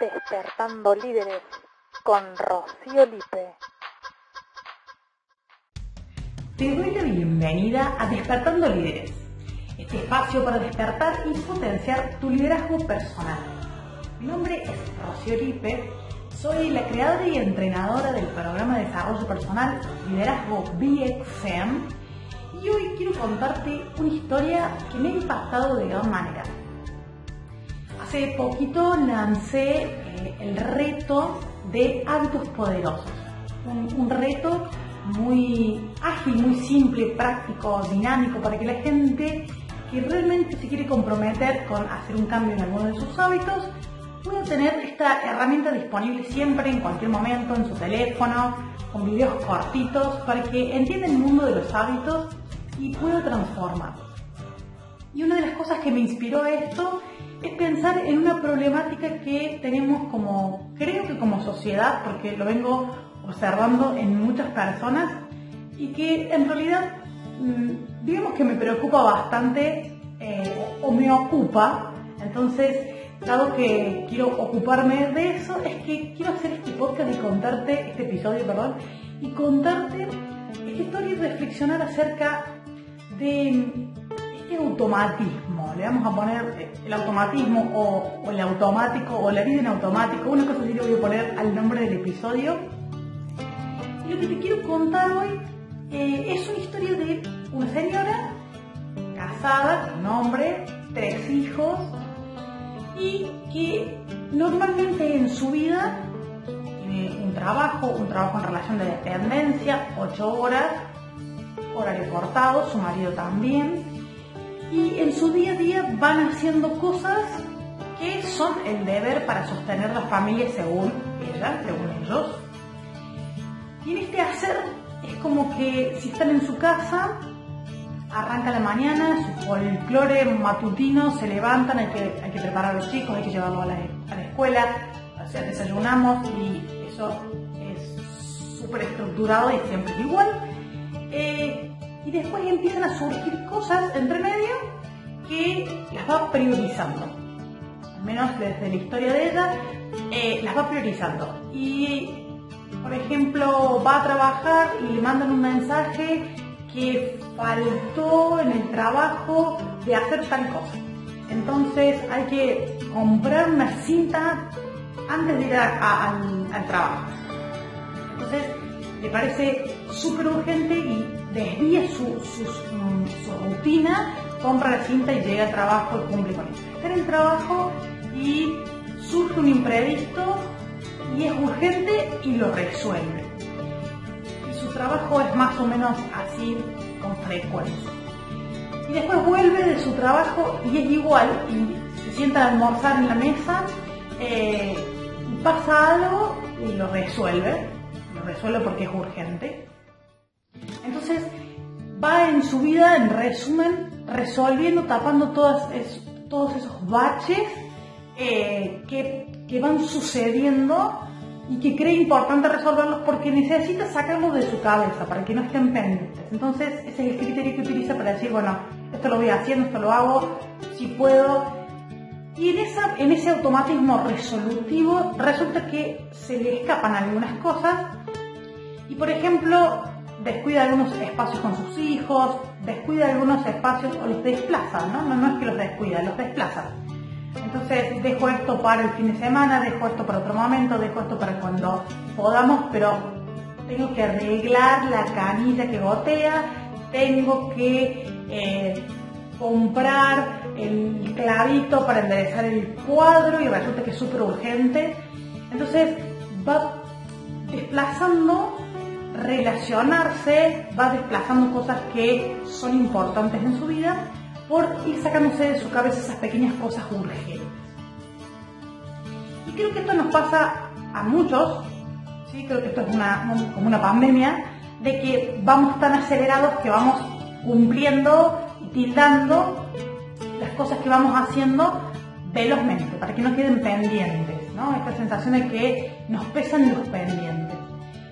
Despertando Líderes con Rocío Lipe. Te doy la bienvenida a Despertando Líderes, este espacio para despertar y potenciar tu liderazgo personal. Mi nombre es Rocío Lipe, soy la creadora y entrenadora del programa de desarrollo personal Liderazgo BXM y hoy quiero contarte una historia que me ha impactado de gran manera. Hace poquito lancé eh, el reto de hábitos poderosos, un, reto muy ágil, muy simple, práctico, dinámico, para que la gente que realmente se quiere comprometer con hacer un cambio en alguno de sus hábitos pueda tener esta herramienta disponible siempre, en cualquier momento, en su teléfono, con videos cortitos, para que entienda el mundo de los hábitos y pueda transformarlos. Y una de las cosas que me inspiró esto es pensar en una problemática que tenemos como, creo que como sociedad, porque lo vengo observando en muchas personas y que en realidad mm, digamos que me preocupa bastante eh, o me ocupa. Entonces, dado que quiero ocuparme de eso, es que quiero hacer este podcast y contarte, este episodio, perdón, y contarte esta historia y reflexionar acerca de este automatismo, le vamos a poner el automatismo o, el automático o la vida en automático, una cosa así le voy a poner al nombre del episodio. Y lo que te quiero contar hoy eh, es una historia de una señora casada con un hombre, tres hijos y que normalmente en su vida tiene un trabajo, un trabajo en relación de dependencia, ocho horas, horario cortado, su marido también, y en su día a día van haciendo cosas que son el deber para sostener la familia según ella, según ellos. Y en este hacer es como que si están en su casa, arranca la mañana, su folclore matutino, se levantan, hay que, hay que preparar a los chicos, hay que llevarlos a la, a la escuela, o sea, desayunamos y eso es súper estructurado y siempre es igual. Eh, y después empiezan a surgir cosas entre medio que las va priorizando. Al menos desde la historia de ella, eh, las va priorizando. Y, por ejemplo, va a trabajar y le mandan un mensaje que faltó en el trabajo de hacer tal cosa. Entonces hay que comprar una cinta antes de ir al, al trabajo. Entonces le parece súper urgente y desvía su, rutina, compra la cinta y llega al trabajo y cumple con eso. Está en el trabajo y surge un imprevisto y es urgente y lo resuelve. Y su trabajo es más o menos así con frecuencia. Y después vuelve de su trabajo y es igual y se sienta a almorzar en la mesa, eh, pasa algo y lo resuelve. Lo resuelve porque es urgente entonces va en su vida, en resumen, resolviendo, tapando todos esos baches eh, que, van sucediendo y que cree importante resolverlos porque necesita sacarlos de su cabeza para que no estén pendientes. Entonces ese es el criterio que utiliza para decir, bueno, esto lo voy haciendo, esto lo hago, si puedo. Y en, esa, en ese automatismo resolutivo resulta que se le escapan algunas cosas y por ejemplo descuida algunos espacios con sus hijos, descuida algunos espacios o los desplaza, ¿no? No, es que los descuida, los desplaza. Entonces dejo esto para el fin de semana, dejo esto para otro momento, dejo esto para cuando podamos, pero tengo que arreglar la canilla que gotea, tengo que eh, comprar el clavito para enderezar el cuadro y resulta que es súper urgente. Entonces va desplazando relacionarse, va desplazando cosas que son importantes en su vida por ir sacándose de su cabeza esas pequeñas cosas urgentes. Y creo que esto nos pasa a muchos, ¿sí? creo que esto es como una pandemia, de que vamos tan acelerados que vamos cumpliendo y tildando las cosas que vamos haciendo velozmente, para que no queden pendientes, ¿no? Esta sensación de que nos pesan los pendientes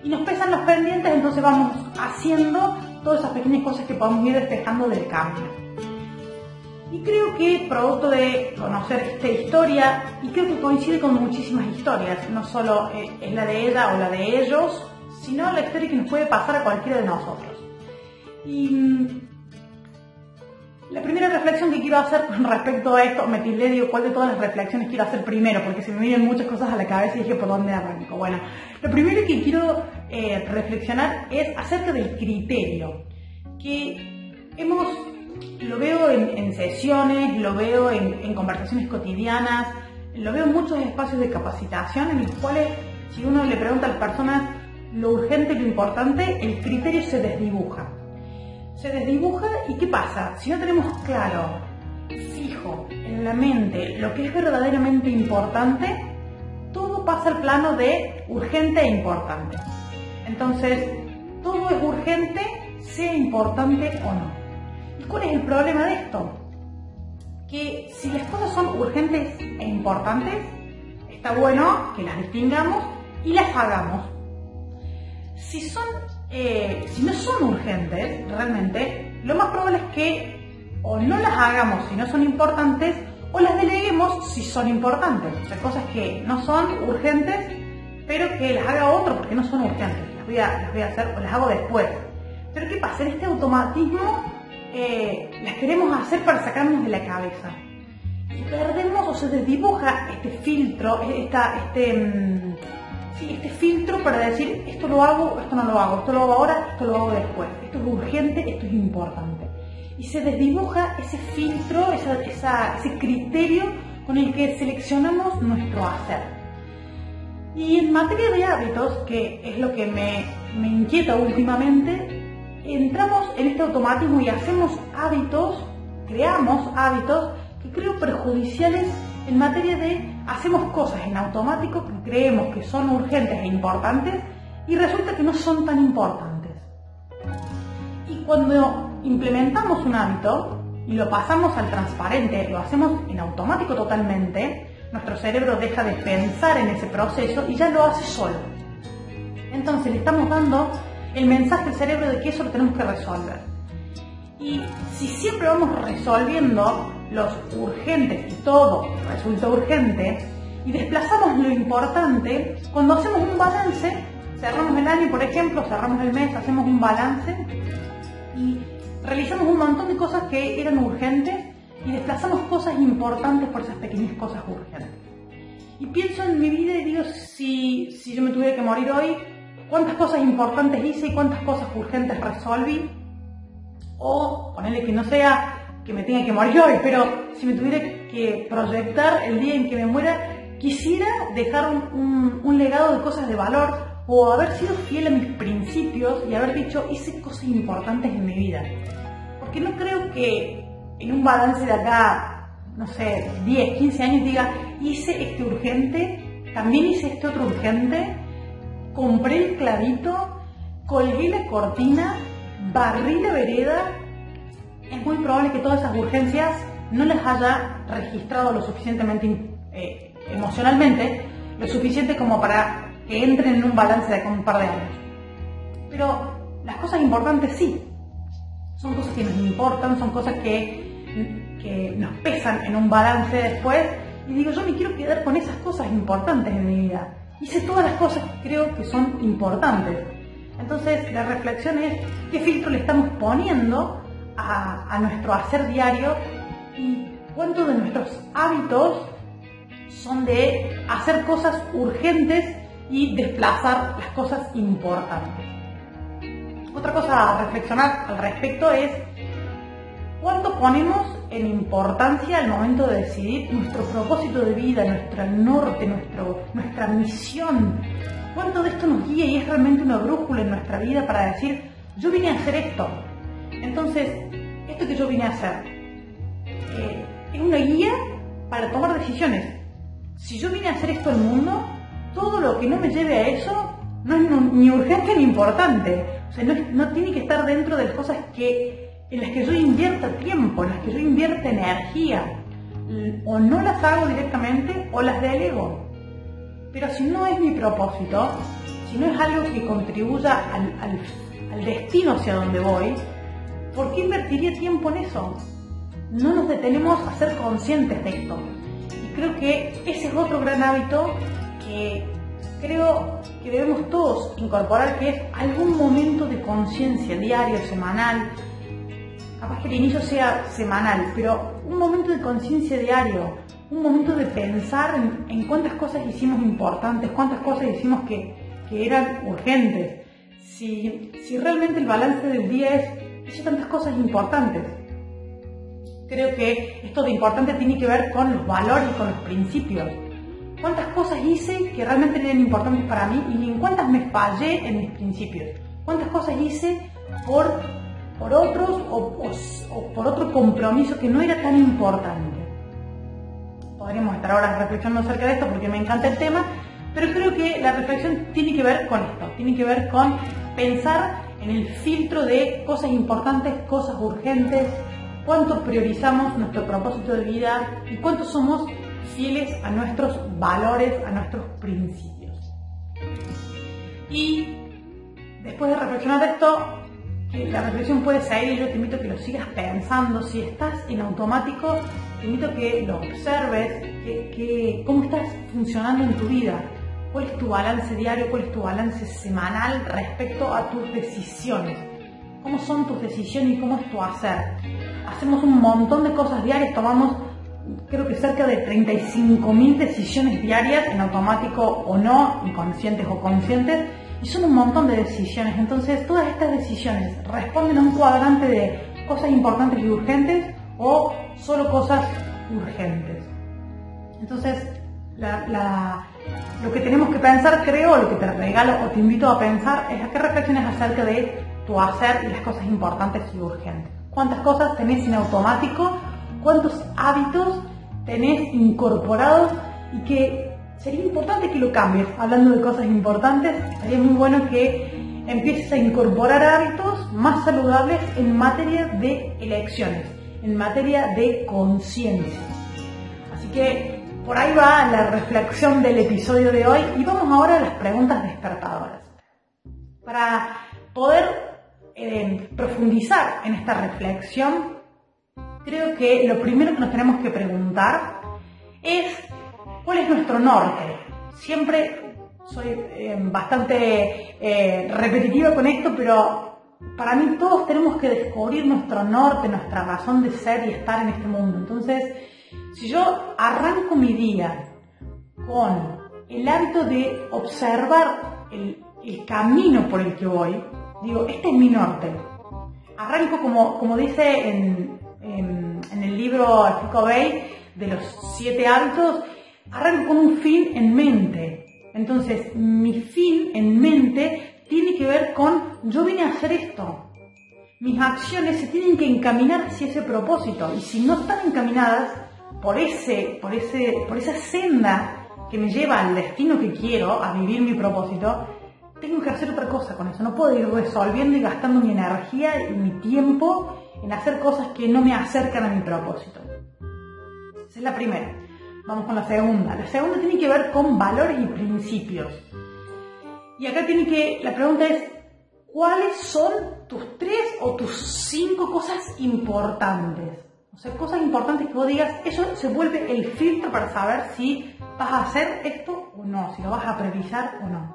y nos pesan los pendientes, entonces vamos haciendo todas esas pequeñas cosas que podemos ir despejando del cambio. Y creo que producto de conocer esta historia, y creo que coincide con muchísimas historias, no solo eh, es la de ella o la de ellos, sino la historia que nos puede pasar a cualquiera de nosotros. Y mm, la primera reflexión que quiero hacer con respecto a esto, me tildé, digo, ¿cuál de todas las reflexiones quiero hacer primero? Porque se me vienen muchas cosas a la cabeza y dije, ¿por dónde arranco? Bueno, lo primero que quiero eh, reflexionar es acerca del criterio, que hemos, lo veo en, sesiones, lo veo en, conversaciones cotidianas, lo veo en muchos espacios de capacitación en los cuales, si uno le pregunta a las personas lo urgente y lo importante, el criterio se desdibuja se desdibuja y ¿qué pasa? Si no tenemos claro, fijo, en la mente lo que es verdaderamente importante, todo pasa al plano de urgente e importante. Entonces, todo es urgente, sea importante o no. ¿Y cuál es el problema de esto? Que si las cosas son urgentes e importantes, está bueno que las distingamos y las hagamos. Si son eh, si no son urgentes realmente, lo más probable es que o no las hagamos si no son importantes o las deleguemos si son importantes. O sea, cosas que no son urgentes, pero que las haga otro porque no son urgentes. Las voy a, las voy a hacer o las hago después. Pero ¿qué pasa? En este automatismo eh, las queremos hacer para sacarnos de la cabeza. Y perdemos o se desdibuja este filtro, esta, este... Este filtro para decir esto lo hago, esto no lo hago, esto lo hago ahora, esto lo hago después, esto es urgente, esto es importante. Y se desdibuja ese filtro, ese criterio con el que seleccionamos nuestro hacer. Y en materia de hábitos, que es lo que me, me inquieta últimamente, entramos en este automatismo y hacemos hábitos, creamos hábitos que creo perjudiciales en materia de hacemos cosas en automático que creemos que son urgentes e importantes y resulta que no son tan importantes. Y cuando implementamos un hábito y lo pasamos al transparente, lo hacemos en automático totalmente, nuestro cerebro deja de pensar en ese proceso y ya lo hace solo. Entonces le estamos dando el mensaje al cerebro de que eso lo tenemos que resolver. Y si siempre vamos resolviendo los urgentes y todo resulta urgente y desplazamos lo importante cuando hacemos un balance, cerramos el año por ejemplo, cerramos el mes, hacemos un balance y realizamos un montón de cosas que eran urgentes y desplazamos cosas importantes por esas pequeñas cosas urgentes. Y pienso en mi vida y digo, si, si yo me tuviera que morir hoy, ¿cuántas cosas importantes hice y cuántas cosas urgentes resolví? O ponerle que no sea que me tenga que morir hoy, pero si me tuviera que proyectar el día en que me muera, quisiera dejar un, legado de cosas de valor o haber sido fiel a mis principios y haber dicho, hice cosas importantes en mi vida. Porque no creo que en un balance de acá, no sé, 10, 15 años diga, hice este urgente, también hice este otro urgente, compré el clavito, colgué la cortina, barrí la vereda, es muy probable que todas esas urgencias no las haya registrado lo suficientemente eh, emocionalmente, lo suficiente como para que entren en un balance de un par de años. Pero las cosas importantes sí, son cosas que nos importan, son cosas que, que nos pesan en un balance después. Y digo, yo me quiero quedar con esas cosas importantes en mi vida. Hice todas las cosas que creo que son importantes. Entonces la reflexión es qué filtro le estamos poniendo a, nuestro hacer diario y cuántos de nuestros hábitos son de hacer cosas urgentes y desplazar las cosas importantes. Otra cosa a reflexionar al respecto es cuánto ponemos en importancia al momento de decidir nuestro propósito de vida, nuestro norte, nuestro, nuestra misión. ¿Cuánto de esto nos guía y es realmente una brújula en nuestra vida para decir, yo vine a hacer esto, entonces, esto que yo vine a hacer eh, es una guía para tomar decisiones. Si yo vine a hacer esto al mundo, todo lo que no me lleve a eso no es ni urgente ni importante. O sea, no, tiene que estar dentro de las cosas que, en las que yo invierta tiempo, en las que yo invierta energía. O no las hago directamente o las delego. Pero si no es mi propósito, si no es algo que contribuya al destino hacia donde voy, ¿por qué invertiría tiempo en eso? no nos detenemos a ser conscientes de esto. Y creo que ese es otro gran hábito que creo que debemos todos incorporar, que es algún momento de conciencia diario, semanal. Capaz que el inicio sea semanal, pero un momento de conciencia diario, un momento de pensar en, cuántas cosas hicimos importantes, cuántas cosas hicimos que, que eran urgentes. Si, si, realmente el balance del día es, hice tantas cosas importantes. Creo que esto de importante tiene que ver con los valores y con los principios cuántas cosas hice que realmente eran importantes para mí y en cuántas me fallé en mis principios. Cuántas cosas hice por, por otros o, por otro compromiso que no era tan importante. Podríamos estar ahora reflexionando acerca de esto porque me encanta el tema, pero creo que la reflexión tiene que ver con esto, tiene que ver con pensar en el filtro de cosas importantes, cosas urgentes, cuánto priorizamos nuestro propósito de vida y cuánto somos fieles a nuestros valores, a nuestros principios. Y después de reflexionar esto, la reflexión puede y yo te invito a que lo sigas pensando. Si estás en automático, te invito a que lo observes, que, cómo estás funcionando en tu vida, cuál es tu balance diario, cuál es tu balance semanal respecto a tus decisiones. ¿Cómo son tus decisiones y cómo es tu hacer? Hacemos un montón de cosas diarias, tomamos creo que cerca de 35.000 decisiones diarias en automático o no, inconscientes o conscientes, y son un montón de decisiones. Entonces, todas estas decisiones responden a un cuadrante de cosas importantes y urgentes o solo cosas urgentes. Entonces, lo que tenemos que pensar, creo, lo que te regalo o te invito a pensar, es a qué reflexiones acerca de tu hacer y las cosas importantes y urgentes. ¿Cuántas cosas tenés en automático cuántos hábitos tenés incorporados y que sería importante que lo cambies. Hablando de cosas importantes, sería muy bueno que empieces a incorporar hábitos más saludables en materia de elecciones, en materia de conciencia. Así que por ahí va la reflexión del episodio de hoy y vamos ahora a las preguntas despertadoras. Para poder eh, profundizar en esta reflexión, creo que lo primero que nos tenemos que preguntar es cuál es nuestro norte. Siempre soy eh, bastante eh, repetitiva con esto, pero para mí todos tenemos que descubrir nuestro norte, nuestra razón de ser y estar en este mundo. Entonces, si yo arranco mi día con el hábito de observar el, camino por el que voy, digo, este es mi norte. Arranco como, como dice en, el libro Chico Bay de los siete hábitos, arranco con un fin en mente. Entonces, mi fin en mente tiene que ver con yo vine a hacer esto. Mis acciones se tienen que encaminar hacia ese propósito y si no están encaminadas por, ese, por, ese, por esa senda que me lleva al destino que quiero, a vivir mi propósito, tengo que hacer otra cosa con eso. No puedo ir resolviendo y gastando mi energía y mi tiempo en hacer cosas que no me acercan a mi propósito. Esa es la primera. Vamos con la segunda. La segunda tiene que ver con valores y principios. Y acá tiene que, la pregunta es, ¿cuáles son tus tres o tus cinco cosas importantes? O sea, cosas importantes que vos digas, eso se vuelve el filtro para saber si vas a hacer esto o no, si lo vas a priorizar o no.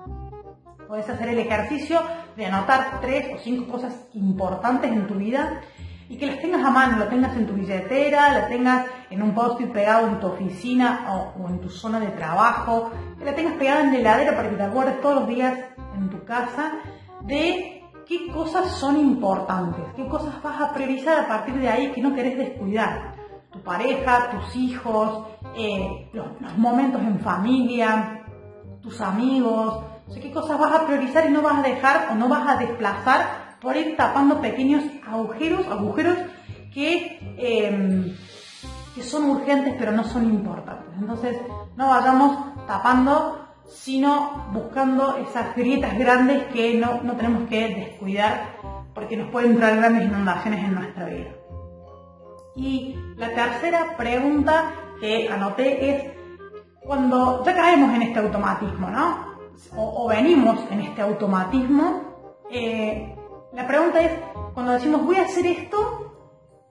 Puedes hacer el ejercicio de anotar tres o cinco cosas importantes en tu vida y que las tengas a mano, lo tengas en tu billetera, la tengas en un post-it pegado en tu oficina o, en tu zona de trabajo, que la tengas pegada en la heladera para que te acuerdes todos los días en tu casa de qué cosas son importantes, qué cosas vas a priorizar a partir de ahí que no querés descuidar. Tu pareja, tus hijos, eh, los, momentos en familia, tus amigos, qué cosas vas a priorizar y no vas a dejar o no vas a desplazar por ir tapando pequeños agujeros, agujeros que, em, que son urgentes pero no son importantes. Entonces no vayamos tapando, sino buscando esas grietas grandes que no, no tenemos que descuidar porque nos pueden traer grandes inundaciones en nuestra vida. Y la tercera pregunta que anoté es, cuando ya caemos en este automatismo, ¿no? O, venimos en este automatismo, eh, la pregunta es, cuando decimos voy a hacer esto,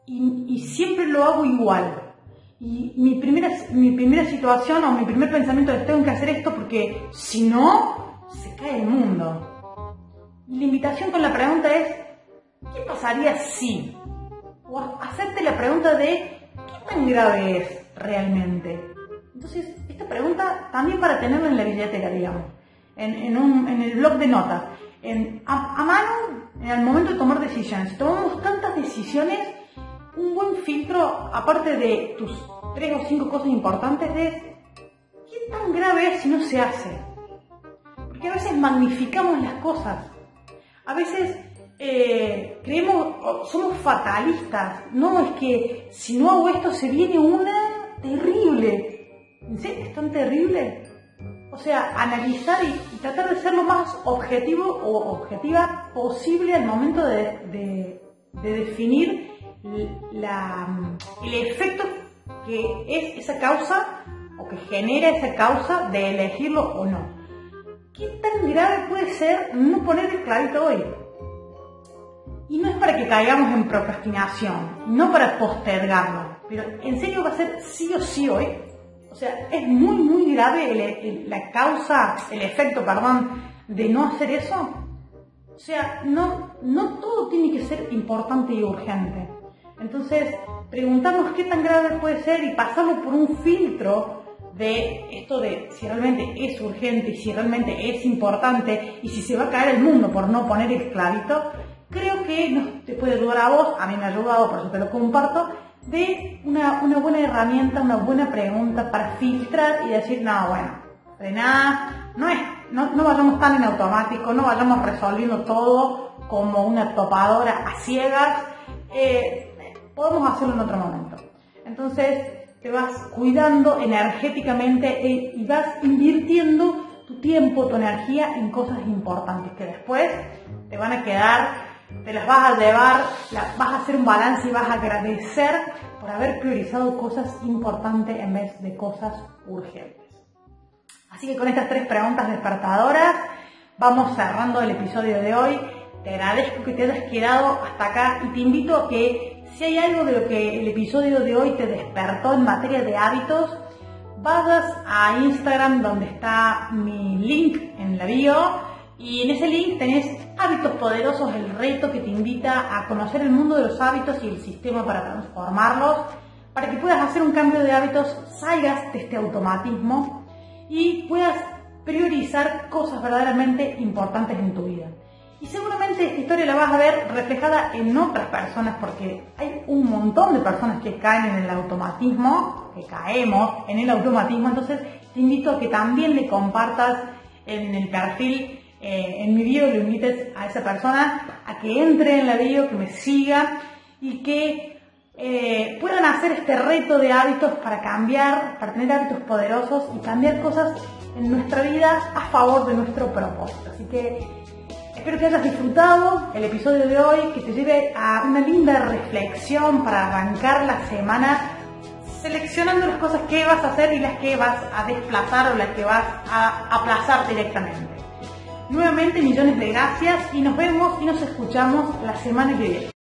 y, siempre lo hago igual. Y mi primera, mi primera situación o mi primer pensamiento es tengo que hacer esto porque si no, se cae el mundo. Y la invitación con la pregunta es, ¿qué pasaría si? O hacerte la pregunta de, ¿qué tan grave es realmente? Entonces, esta pregunta también para tenerla en la billetera, digamos, en, un, en el blog de notas, en, a, a mano en el momento de tomar decisiones. Tomamos tantas decisiones un buen filtro, aparte de tus tres o cinco cosas importantes, es qué tan grave es si no se hace. Porque a veces magnificamos las cosas. A veces eh, creemos, somos fatalistas. No, es que si no hago esto se viene una terrible. ¿En serio es tan terrible? O sea, analizar y, tratar de ser lo más objetivo o objetiva posible al momento de definir el efecto que es esa causa o que genera esa causa de elegirlo o no. ¿Qué tan grave puede ser no poner el clavito hoy? Y no es para que caigamos en procrastinación, no para postergarlo, pero en serio va a ser sí o sí hoy. O sea, es muy, muy grave la causa, el efecto, perdón, de no hacer eso. O sea, no, no todo tiene que ser importante y urgente. Entonces, preguntarnos qué tan grave puede ser y pasarlo por un filtro de esto de si realmente es urgente y si realmente es importante y si se va a caer el mundo por no poner esclavito, creo que nos, te puede ayudar a vos, a mí me ha ayudado, por eso te lo comparto, de una, buena herramienta, una buena pregunta para filtrar y decir, no, bueno, de nada, no es, no, no vayamos tan en automático, no vayamos resolviendo todo como una topadora a ciegas. Eh, podemos hacerlo en otro momento. Entonces te vas cuidando energéticamente e, y vas invirtiendo tu tiempo, tu energía en cosas importantes que después te van a quedar, te las vas a llevar, vas a hacer un balance y vas a agradecer por haber priorizado cosas importantes en vez de cosas urgentes. Así que con estas tres preguntas despertadoras vamos cerrando el episodio de hoy. Te agradezco que te hayas quedado hasta acá y te invito a que si hay algo de lo que el episodio de hoy te despertó en materia de hábitos, vayas a Instagram donde está mi link en la bio y en ese link tenés Hábitos Poderosos, el reto que te invita a conocer el mundo de los hábitos y el sistema para transformarlos, para que puedas hacer un cambio de hábitos, salgas de este automatismo y puedas priorizar cosas verdaderamente importantes en tu vida. Y seguramente esta historia la vas a ver reflejada en otras personas porque hay un montón de personas que caen en el automatismo, que caemos en el automatismo, entonces te invito a que también le compartas en el perfil, eh, en mi video, le invites a esa persona a que entre en la video, que me siga y que eh, puedan hacer este reto de hábitos para cambiar, para tener hábitos poderosos y cambiar cosas en nuestra vida a favor de nuestro propósito. Así que Espero que hayas disfrutado el episodio de hoy, que te lleve a una linda reflexión para arrancar la semana seleccionando las cosas que vas a hacer y las que vas a desplazar o las que vas a aplazar directamente. Nuevamente millones de gracias y nos vemos y nos escuchamos la semana que viene.